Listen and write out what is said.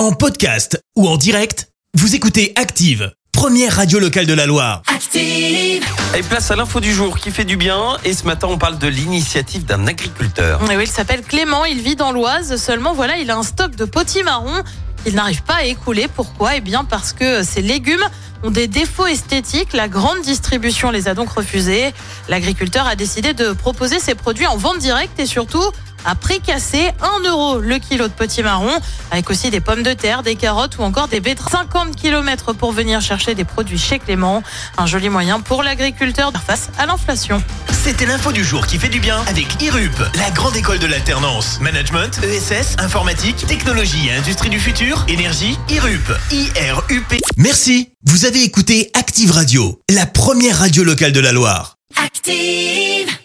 En podcast ou en direct, vous écoutez Active, première radio locale de la Loire. Active. Et place à l'info du jour qui fait du bien. Et ce matin, on parle de l'initiative d'un agriculteur. Et oui, il s'appelle Clément, il vit dans l'Oise. Seulement, voilà, il a un stock de potimarron. Il n'arrive pas à écouler. Pourquoi? Eh bien, parce que ces légumes ont des défauts esthétiques. La grande distribution les a donc refusés. L'agriculteur a décidé de proposer ses produits en vente directe et surtout à prix cassé, 1 euro le kilo de potimarron, avec aussi des pommes de terre, des carottes ou encore des betteraves. 50 km pour venir chercher des produits chez Clément. Un joli moyen pour l'agriculteur de faire face à l'inflation. C'était l'info du jour qui fait du bien avec IRUP, la grande école de l'alternance. Management, ESS, informatique, technologie et industrie du futur, énergie, IRUP. I-R-U-P. Merci. Vous avez écouté Active Radio, la première radio locale de la Loire. Active.